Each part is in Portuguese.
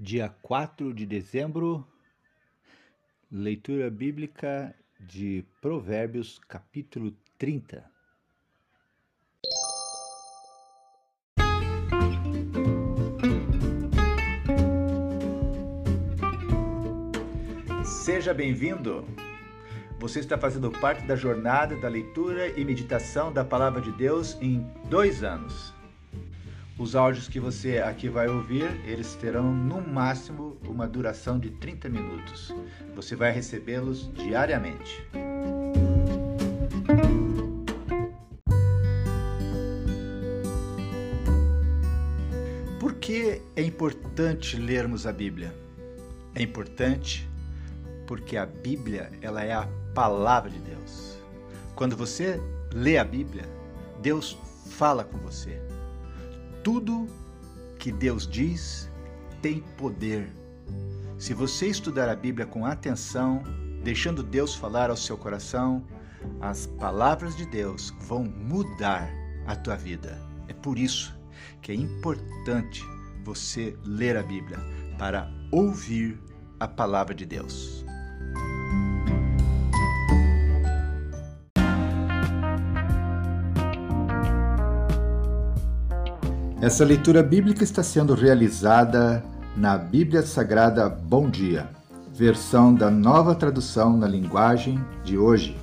Dia 4 de dezembro, leitura bíblica de Provérbios, capítulo 30. Seja bem-vindo! Você está fazendo parte da jornada da leitura e meditação da Palavra de Deus em dois anos. Os áudios que você aqui vai ouvir, eles terão no máximo uma duração de 30 minutos. Você vai recebê-los diariamente. Por que é importante lermos a Bíblia? É importante porque a Bíblia, ela é a palavra de Deus. Quando você lê a Bíblia, Deus fala com você. Tudo que Deus diz tem poder. Se você estudar a Bíblia com atenção, deixando Deus falar ao seu coração, as palavras de Deus vão mudar a tua vida. É por isso que é importante você ler a Bíblia para ouvir a palavra de Deus. Essa leitura bíblica está sendo realizada na Bíblia Sagrada Bom Dia, versão da nova tradução na linguagem de hoje.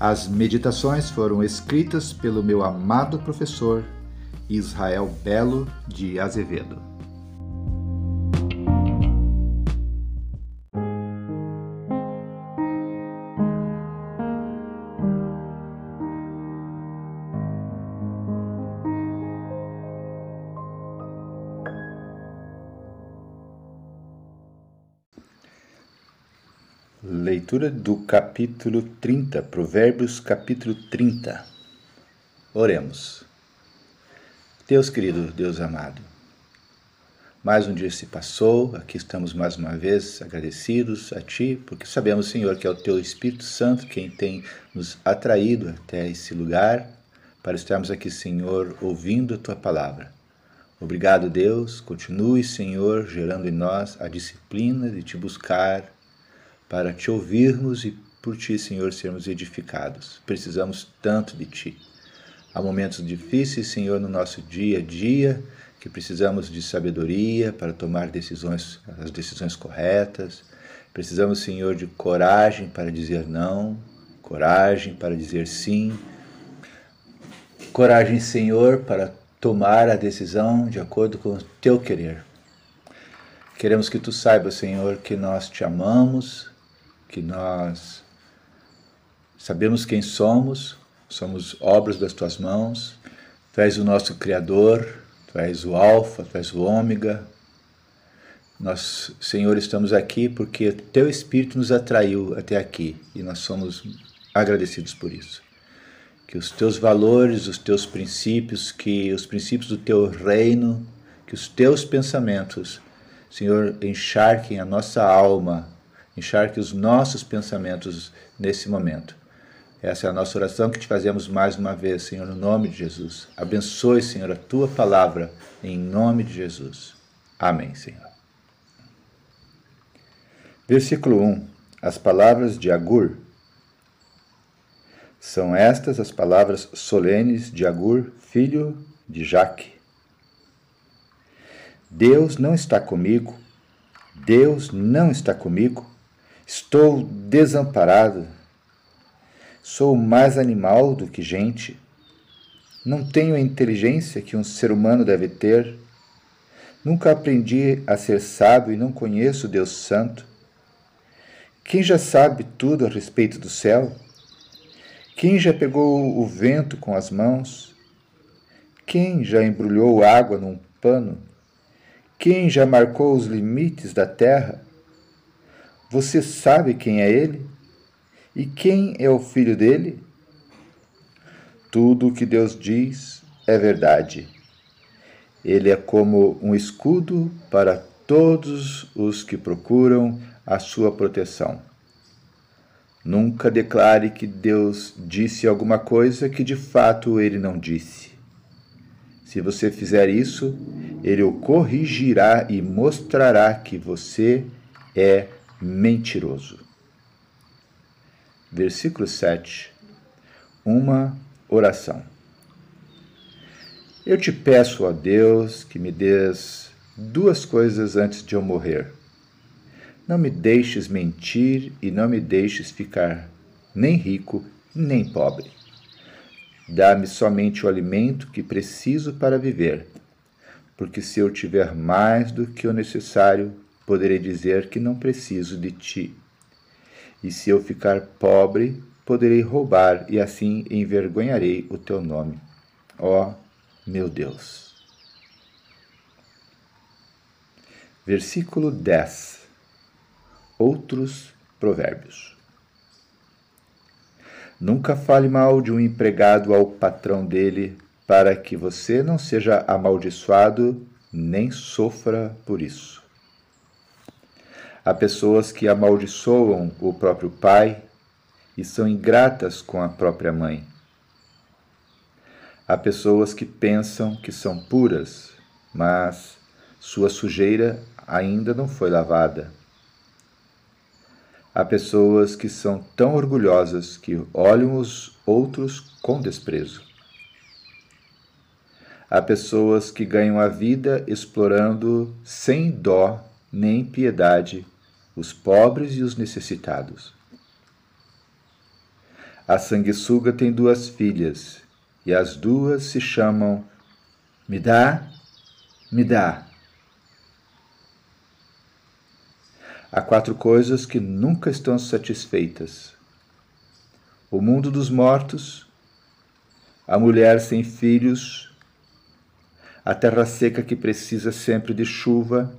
As meditações foram escritas pelo meu amado professor Israel Belo de Azevedo. Leitura do capítulo 30, Provérbios, capítulo 30. Oremos. Deus querido, Deus amado, mais um dia se passou, aqui estamos mais uma vez agradecidos a Ti, porque sabemos, Senhor, que é o Teu Espírito Santo quem tem nos atraído até esse lugar para estarmos aqui, Senhor, ouvindo a Tua palavra. Obrigado, Deus. Continue, Senhor, gerando em nós a disciplina de Te buscar para te ouvirmos e por ti, Senhor, sermos edificados. Precisamos tanto de ti. Há momentos difíceis, Senhor, no nosso dia a dia, que precisamos de sabedoria para tomar decisões, as decisões corretas. Precisamos, Senhor, de coragem para dizer não, coragem para dizer sim. Coragem, Senhor, para tomar a decisão de acordo com o teu querer. Queremos que tu saibas, Senhor, que nós te amamos, que nós sabemos quem somos, somos obras das tuas mãos, tu és o nosso Criador, tu és o Alfa, tu és o Ômega. Nós, Senhor, estamos aqui porque teu Espírito nos atraiu até aqui e nós somos agradecidos por isso. Que os teus valores, os teus princípios, que os princípios do teu reino, que os teus pensamentos, Senhor, encharquem a nossa alma encharque os nossos pensamentos nesse momento. Essa é a nossa oração que te fazemos mais uma vez, Senhor, no nome de Jesus. Abençoe, Senhor, a tua palavra, em nome de Jesus. Amém, Senhor. Versículo 1. As palavras de Agur. São estas as palavras solenes de Agur, filho de Jaque. Deus não está comigo, Deus não está comigo, Estou desamparado. Sou mais animal do que gente. Não tenho a inteligência que um ser humano deve ter. Nunca aprendi a ser sábio e não conheço Deus Santo. Quem já sabe tudo a respeito do céu? Quem já pegou o vento com as mãos? Quem já embrulhou água num pano? Quem já marcou os limites da terra? Você sabe quem é ele? E quem é o filho dele? Tudo o que Deus diz é verdade. Ele é como um escudo para todos os que procuram a sua proteção. Nunca declare que Deus disse alguma coisa que de fato ele não disse. Se você fizer isso, ele o corrigirá e mostrará que você é mentiroso. Versículo 7. Uma oração. Eu te peço, ó Deus, que me des duas coisas antes de eu morrer. Não me deixes mentir e não me deixes ficar nem rico nem pobre. Dá-me somente o alimento que preciso para viver, porque se eu tiver mais do que o necessário, poderei dizer que não preciso de ti. E se eu ficar pobre, poderei roubar e assim envergonharei o teu nome. Ó oh, meu Deus. Versículo 10. Outros provérbios. Nunca fale mal de um empregado ao patrão dele, para que você não seja amaldiçoado nem sofra por isso. Há pessoas que amaldiçoam o próprio pai e são ingratas com a própria mãe. Há pessoas que pensam que são puras, mas sua sujeira ainda não foi lavada. Há pessoas que são tão orgulhosas que olham os outros com desprezo. Há pessoas que ganham a vida explorando sem dó nem piedade os pobres e os necessitados. A sanguessuga tem duas filhas e as duas se chamam Me dá, me dá. Há quatro coisas que nunca estão satisfeitas: o mundo dos mortos, a mulher sem filhos, a terra seca que precisa sempre de chuva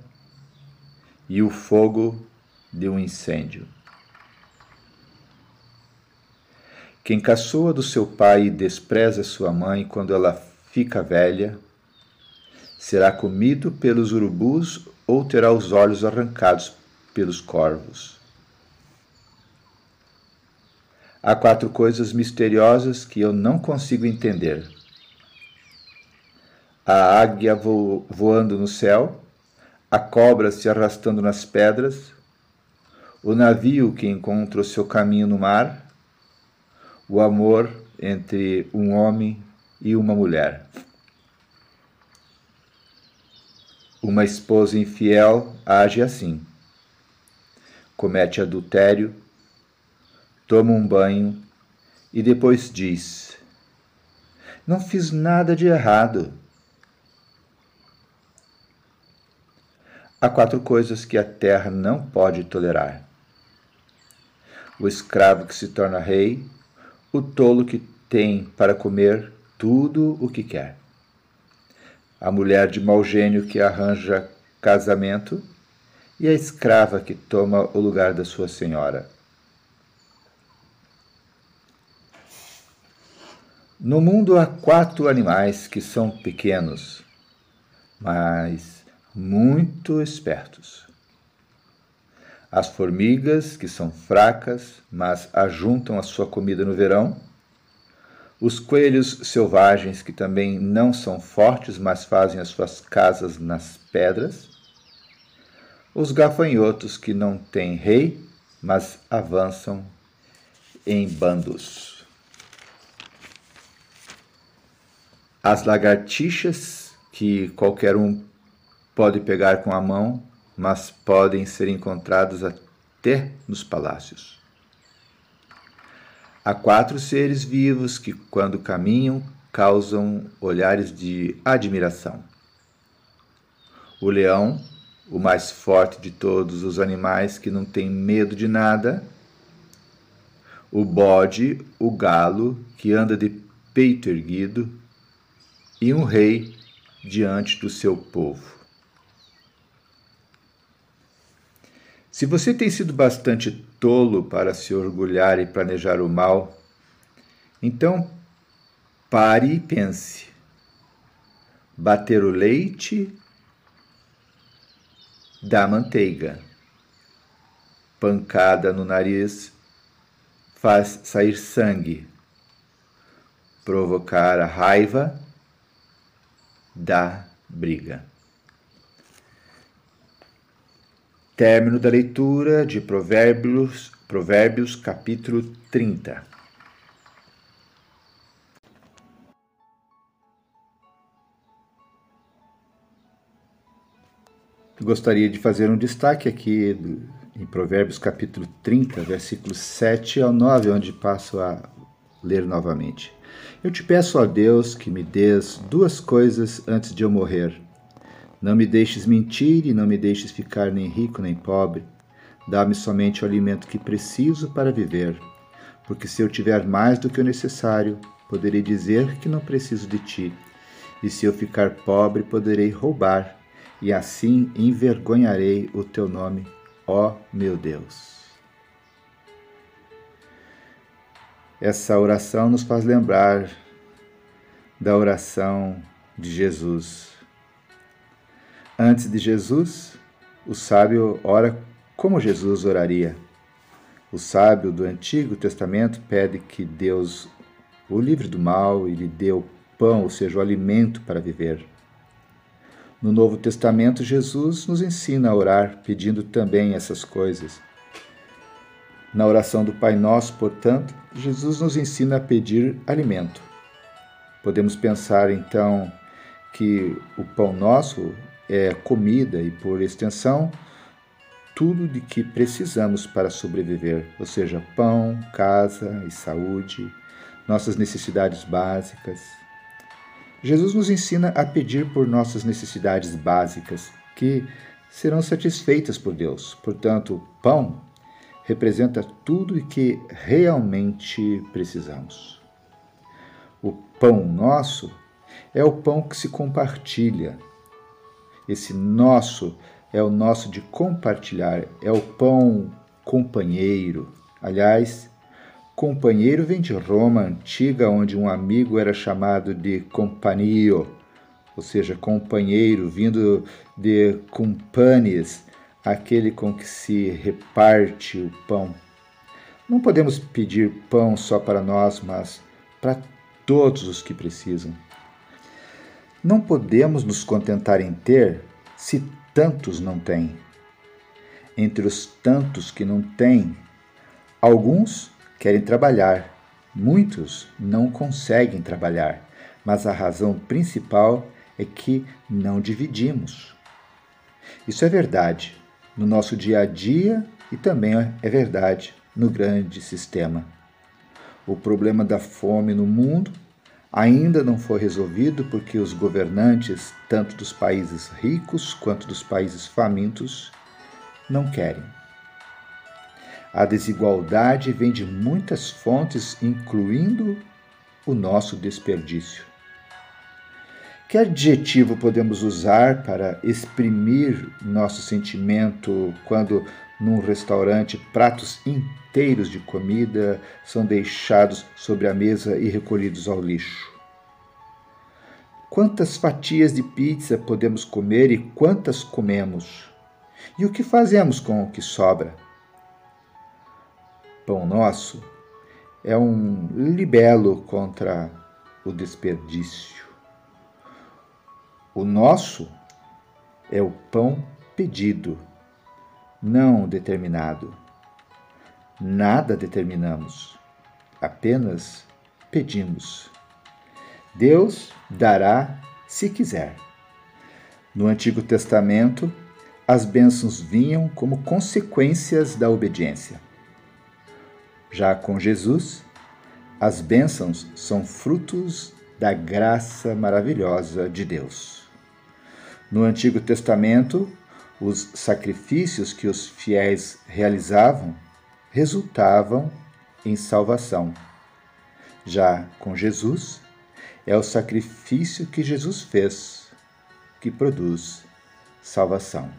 e o fogo de um incêndio. Quem caçoa do seu pai e despreza sua mãe quando ela fica velha, será comido pelos urubus ou terá os olhos arrancados pelos corvos. Há quatro coisas misteriosas que eu não consigo entender: a águia vo voando no céu, a cobra se arrastando nas pedras, o navio que encontra o seu caminho no mar, o amor entre um homem e uma mulher. Uma esposa infiel age assim comete adultério, toma um banho e depois diz: Não fiz nada de errado. Há quatro coisas que a terra não pode tolerar: o escravo que se torna rei, o tolo que tem para comer tudo o que quer, a mulher de mau gênio que arranja casamento e a escrava que toma o lugar da sua senhora. No mundo há quatro animais que são pequenos, mas muito espertos. As formigas, que são fracas, mas ajuntam a sua comida no verão. Os coelhos selvagens, que também não são fortes, mas fazem as suas casas nas pedras os gafanhotos que não têm rei, mas avançam em bandos. As lagartixas, que qualquer um pode pegar com a mão, mas podem ser encontradas até nos palácios. Há quatro seres vivos que, quando caminham, causam olhares de admiração: o leão, o mais forte de todos os animais que não tem medo de nada, o bode, o galo, que anda de peito erguido, e um rei diante do seu povo. Se você tem sido bastante tolo para se orgulhar e planejar o mal, então pare e pense. Bater o leite da manteiga. Pancada no nariz faz sair sangue. Provocar a raiva dá briga. Término da leitura de Provérbios, Provérbios capítulo 30. Gostaria de fazer um destaque aqui em Provérbios capítulo 30, versículos 7 ao 9, onde passo a ler novamente. Eu te peço, ó Deus, que me dês duas coisas antes de eu morrer. Não me deixes mentir e não me deixes ficar nem rico nem pobre. Dá-me somente o alimento que preciso para viver. Porque se eu tiver mais do que o necessário, poderei dizer que não preciso de ti. E se eu ficar pobre, poderei roubar, e assim envergonharei o teu nome, ó meu Deus. Essa oração nos faz lembrar da oração de Jesus. Antes de Jesus, o sábio ora como Jesus oraria. O sábio do Antigo Testamento pede que Deus o livre do mal e lhe dê o pão, ou seja, o alimento para viver. No Novo Testamento, Jesus nos ensina a orar pedindo também essas coisas. Na oração do Pai Nosso, portanto, Jesus nos ensina a pedir alimento. Podemos pensar então que o pão nosso é comida e, por extensão, tudo de que precisamos para sobreviver, ou seja, pão, casa e saúde, nossas necessidades básicas. Jesus nos ensina a pedir por nossas necessidades básicas, que serão satisfeitas por Deus. Portanto, pão representa tudo o que realmente precisamos. O pão nosso é o pão que se compartilha. Esse nosso é o nosso de compartilhar, é o pão companheiro. Aliás, companheiro vem de Roma antiga, onde um amigo era chamado de companio, ou seja, companheiro, vindo de companes, aquele com que se reparte o pão. Não podemos pedir pão só para nós, mas para todos os que precisam. Não podemos nos contentar em ter se tantos não têm. Entre os tantos que não têm, alguns querem trabalhar, muitos não conseguem trabalhar, mas a razão principal é que não dividimos. Isso é verdade no nosso dia a dia e também é verdade no grande sistema. O problema da fome no mundo ainda não foi resolvido porque os governantes, tanto dos países ricos quanto dos países famintos, não querem. A desigualdade vem de muitas fontes, incluindo o nosso desperdício. Que adjetivo podemos usar para exprimir nosso sentimento quando, num restaurante, pratos inteiros de comida são deixados sobre a mesa e recolhidos ao lixo? Quantas fatias de pizza podemos comer e quantas comemos? E o que fazemos com o que sobra? Pão nosso é um libelo contra o desperdício. O nosso é o pão pedido, não determinado. Nada determinamos, apenas pedimos. Deus dará se quiser. No Antigo Testamento, as bênçãos vinham como consequências da obediência. Já com Jesus, as bênçãos são frutos da graça maravilhosa de Deus. No Antigo Testamento, os sacrifícios que os fiéis realizavam resultavam em salvação. Já com Jesus, é o sacrifício que Jesus fez que produz salvação.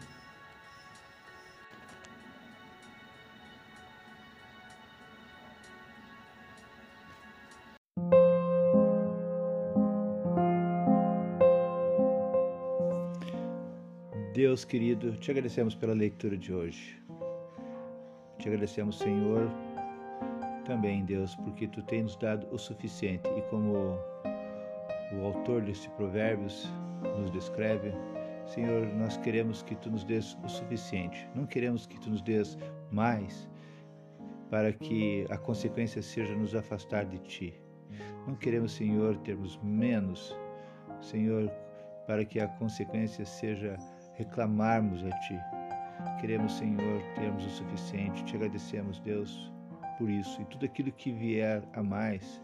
Deus querido, te agradecemos pela leitura de hoje. Te agradecemos, Senhor, também, Deus, porque tu tens nos dado o suficiente e como o autor deste provérbios nos descreve, Senhor, nós queremos que tu nos dês o suficiente, não queremos que tu nos dês mais para que a consequência seja nos afastar de ti. Não queremos, Senhor, termos menos, Senhor, para que a consequência seja reclamarmos a ti. Queremos, Senhor, termos o suficiente. Te agradecemos, Deus, por isso. E tudo aquilo que vier a mais,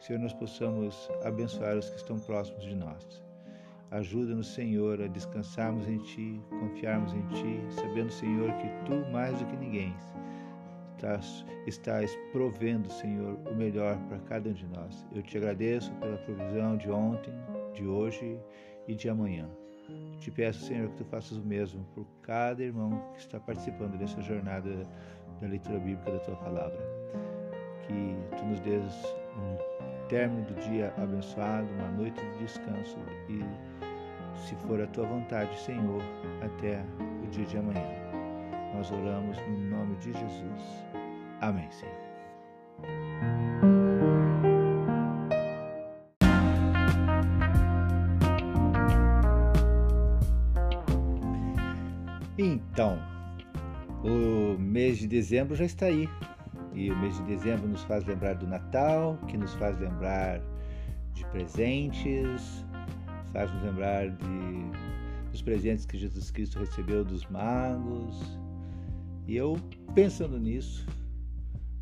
Senhor, nós possamos abençoar os que estão próximos de nós. Ajuda-nos, Senhor, a descansarmos em Ti, confiarmos em Ti, sabendo, Senhor, que Tu, mais do que ninguém, estás, estás provendo, Senhor, o melhor para cada um de nós. Eu te agradeço pela provisão de ontem, de hoje e de amanhã. Te peço, Senhor, que tu faças o mesmo por cada irmão que está participando dessa jornada da leitura bíblica da tua palavra. Que tu nos dês um término do dia abençoado, uma noite de descanso e, se for a tua vontade, Senhor, até o dia de amanhã. Nós oramos no nome de Jesus. Amém, Senhor. Então, o mês de dezembro já está aí. E o mês de dezembro nos faz lembrar do Natal, que nos faz lembrar de presentes, faz nos lembrar de, dos presentes que Jesus Cristo recebeu dos magos. E eu, pensando nisso,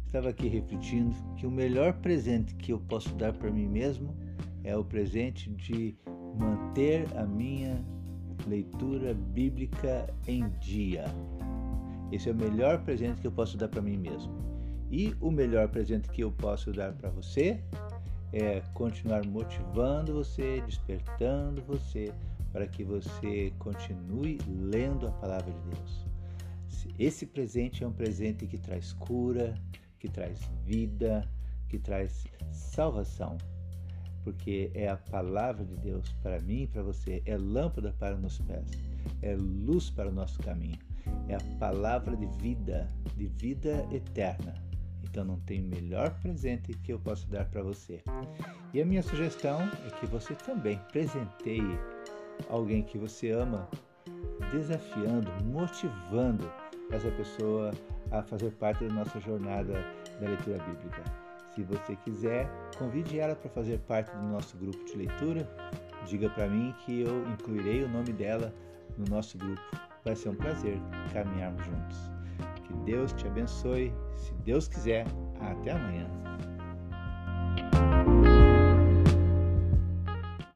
estava aqui refletindo que o melhor presente que eu posso dar para mim mesmo é o presente de manter a minha leitura bíblica em dia. Esse é o melhor presente que eu posso dar para mim mesmo. E o melhor presente que eu posso dar para você é continuar motivando você, despertando você para que você continue lendo a palavra de Deus. Esse presente é um presente que traz cura, que traz vida, que traz salvação porque é a palavra de Deus para mim e para você, é lâmpada para os nossos pés, é luz para o nosso caminho, é a palavra de vida, de vida eterna. Então não tem melhor presente que eu posso dar para você. E a minha sugestão é que você também presenteie alguém que você ama, desafiando, motivando essa pessoa a fazer parte da nossa jornada da leitura bíblica. Se você quiser, convide ela para fazer parte do nosso grupo de leitura. Diga para mim que eu incluirei o nome dela no nosso grupo. Vai ser um prazer caminharmos juntos. Que Deus te abençoe. Se Deus quiser, até amanhã.